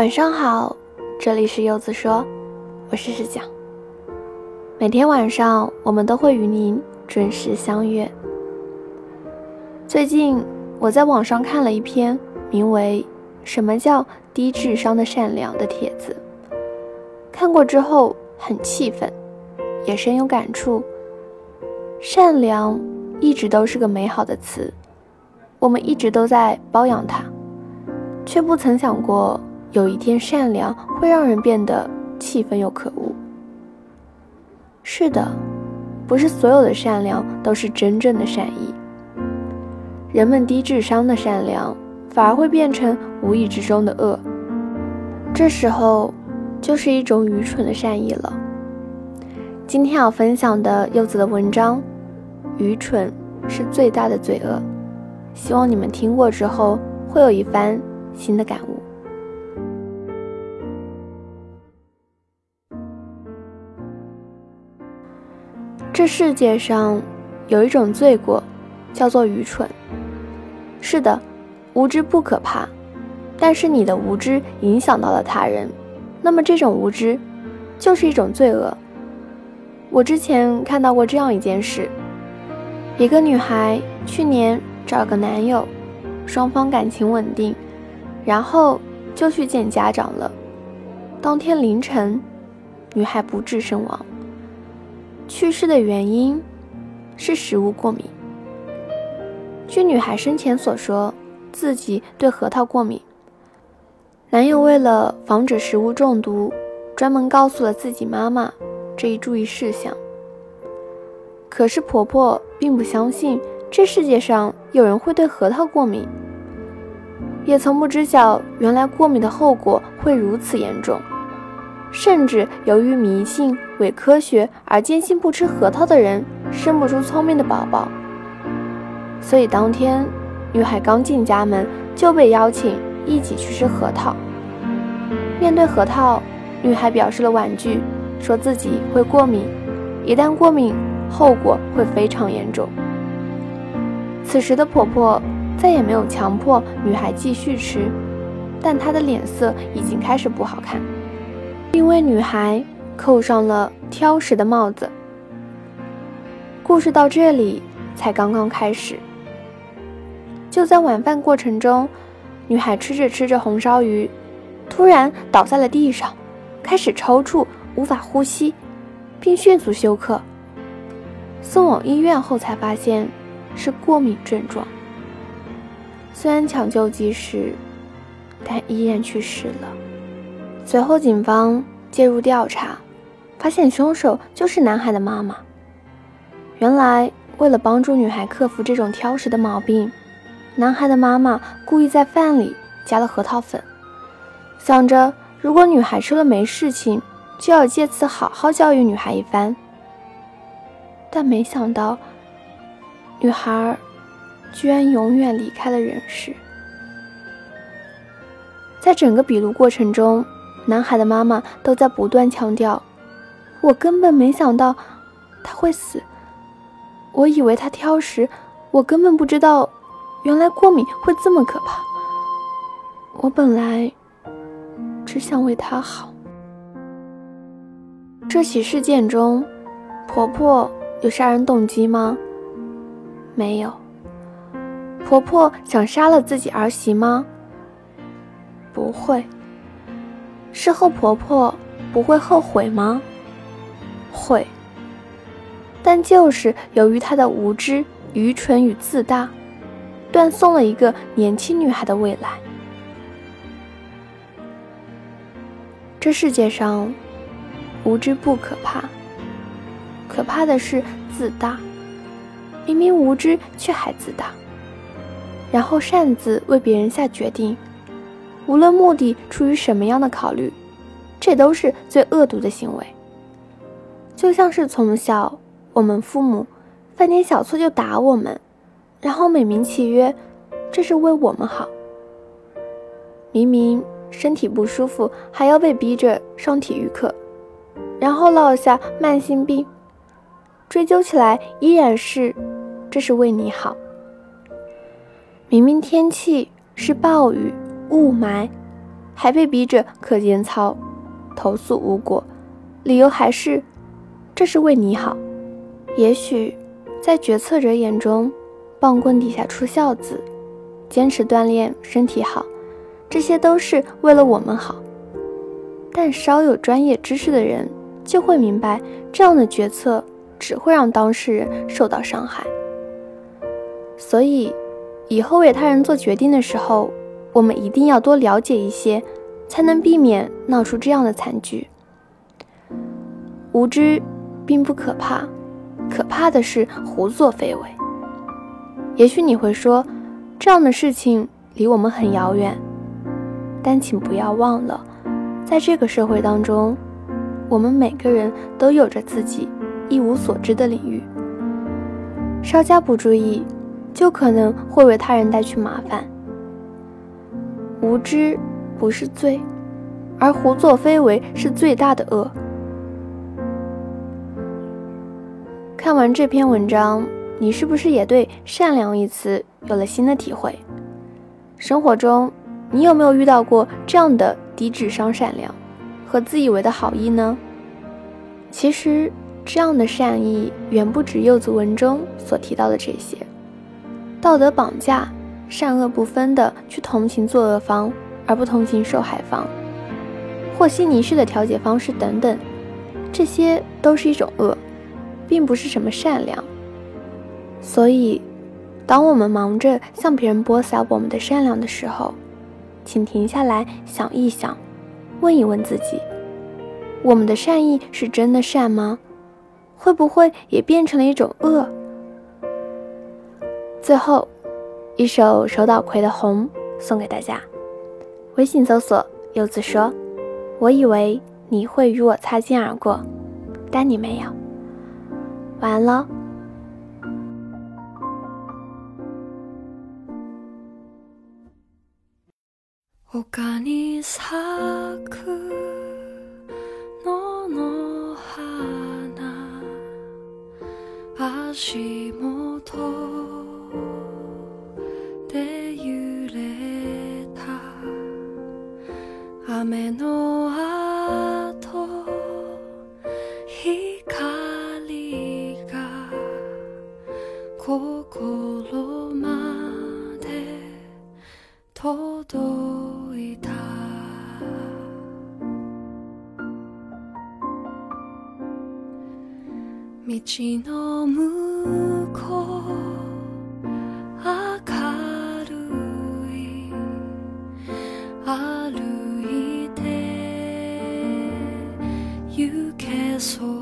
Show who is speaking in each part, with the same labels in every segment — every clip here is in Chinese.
Speaker 1: 晚上好，这里是柚子说，我是石讲。每天晚上我们都会与您准时相约。最近我在网上看了一篇名为《什么叫低智商的善良》的帖子，看过之后很气愤，也深有感触。善良一直都是个美好的词，我们一直都在包养它，却不曾想过。有一天，善良会让人变得气愤又可恶。是的，不是所有的善良都是真正的善意。人们低智商的善良，反而会变成无意之中的恶。这时候，就是一种愚蠢的善意了。今天要分享的柚子的文章，愚蠢是最大的罪恶。希望你们听过之后，会有一番新的感悟。这世界上有一种罪过，叫做愚蠢。是的，无知不可怕，但是你的无知影响到了他人，那么这种无知就是一种罪恶。我之前看到过这样一件事：一个女孩去年找个男友，双方感情稳定，然后就去见家长了。当天凌晨，女孩不治身亡。去世的原因是食物过敏。据女孩生前所说，自己对核桃过敏。男友为了防止食物中毒，专门告诉了自己妈妈这一注意事项。可是婆婆并不相信这世界上有人会对核桃过敏，也从不知晓原来过敏的后果会如此严重。甚至由于迷信伪科学而坚信不吃核桃的人生不出聪明的宝宝，所以当天女孩刚进家门就被邀请一起去吃核桃。面对核桃，女孩表示了婉拒，说自己会过敏，一旦过敏，后果会非常严重。此时的婆婆再也没有强迫女孩继续吃，但她的脸色已经开始不好看。并为女孩扣上了挑食的帽子。故事到这里才刚刚开始。就在晚饭过程中，女孩吃着吃着红烧鱼，突然倒在了地上，开始抽搐，无法呼吸，并迅速休克。送往医院后才发现是过敏症状。虽然抢救及时，但依然去世了。随后，警方介入调查，发现凶手就是男孩的妈妈。原来，为了帮助女孩克服这种挑食的毛病，男孩的妈妈故意在饭里加了核桃粉，想着如果女孩吃了没事情，就要借此好好教育女孩一番。但没想到，女孩居然永远离开了人世。在整个笔录过程中，男孩的妈妈都在不断强调：“我根本没想到他会死，我以为他挑食，我根本不知道，原来过敏会这么可怕。我本来只想为他好。”这起事件中，婆婆有杀人动机吗？没有。婆婆想杀了自己儿媳吗？不会。事后婆婆不会后悔吗？会，但就是由于她的无知、愚蠢与自大，断送了一个年轻女孩的未来。这世界上，无知不可怕，可怕的是自大。明明无知却还自大，然后擅自为别人下决定。无论目的出于什么样的考虑，这都是最恶毒的行为。就像是从小我们父母犯点小错就打我们，然后美名其曰这是为我们好。明明身体不舒服还要被逼着上体育课，然后落下慢性病，追究起来依然是这是为你好。明明天气是暴雨。雾霾，
Speaker 2: 还被逼着课间操，投诉无果，理由还是这是为你好。也许在决策者眼中，棒棍底下出孝子，坚持锻炼身体好，这些都是为了我们好。但稍有专业知识的人就会明白，这样的决策只会让当事人受到伤害。所以，以后为他人做决定的时候，我们一定要多了解一些，才能避免闹出这样的惨剧。无知并不可怕，可怕的是胡作非为。也许你会说，这样的事情离我们很遥远，但请不要忘了。在这个社会当中，我们每个人都有着自己一无所知的领域，稍加不注意，就可能会为他人带去麻烦。无知不是罪，而胡作非为是最大的恶。看完这篇文章，你是不是也对“善良”一词有了新的体会？生活中，你有没有遇到过这样的？低智商善良和自以为的好意呢？其实，这样的善意远不止柚子文中所提到的这些。道德绑架、善恶不分的去同情作恶方而不同情受害方，和稀泥式的调解方式等等，这些都是一种恶，并不是什么善良。所以，当我们忙着向别人播撒我们的善良的时候，请停下来想一想，问一问自己：我们的善意是真的善吗？会不会也变成了一种恶？最后，一首手岛葵的《红》送给大家。微信搜索“柚子说”，我以为你会与我擦肩而过，但你没有。晚安喽。丘に咲く野の花足元 雨の後光が心まで届いた。道の向こう 소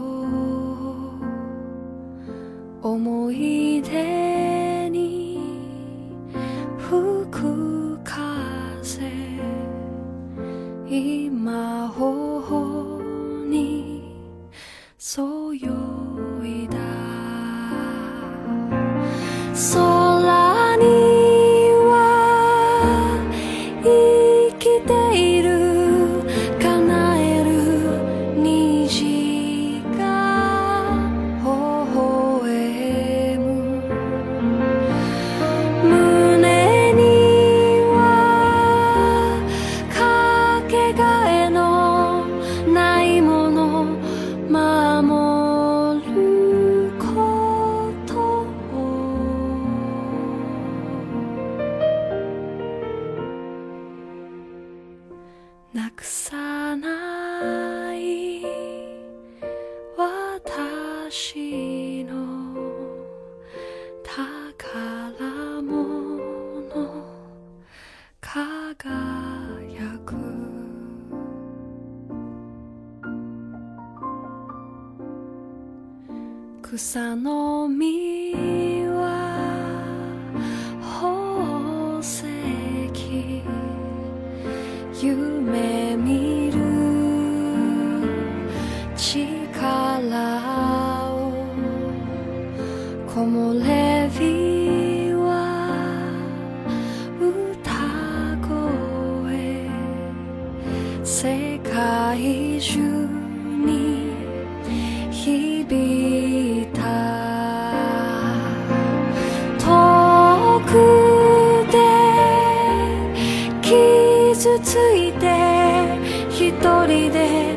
Speaker 2: なくさない私の宝物輝く。草のついて一人で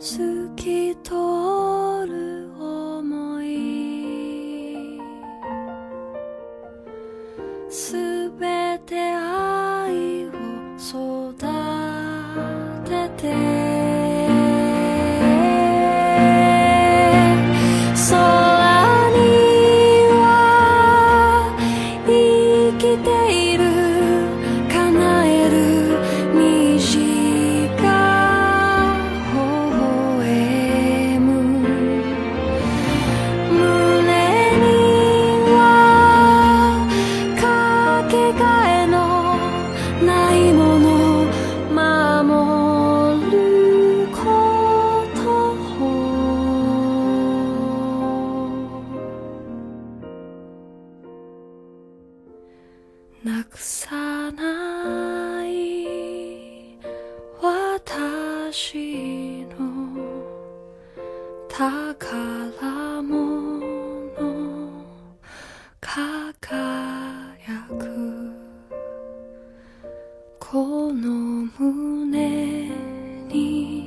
Speaker 2: 透き通この胸に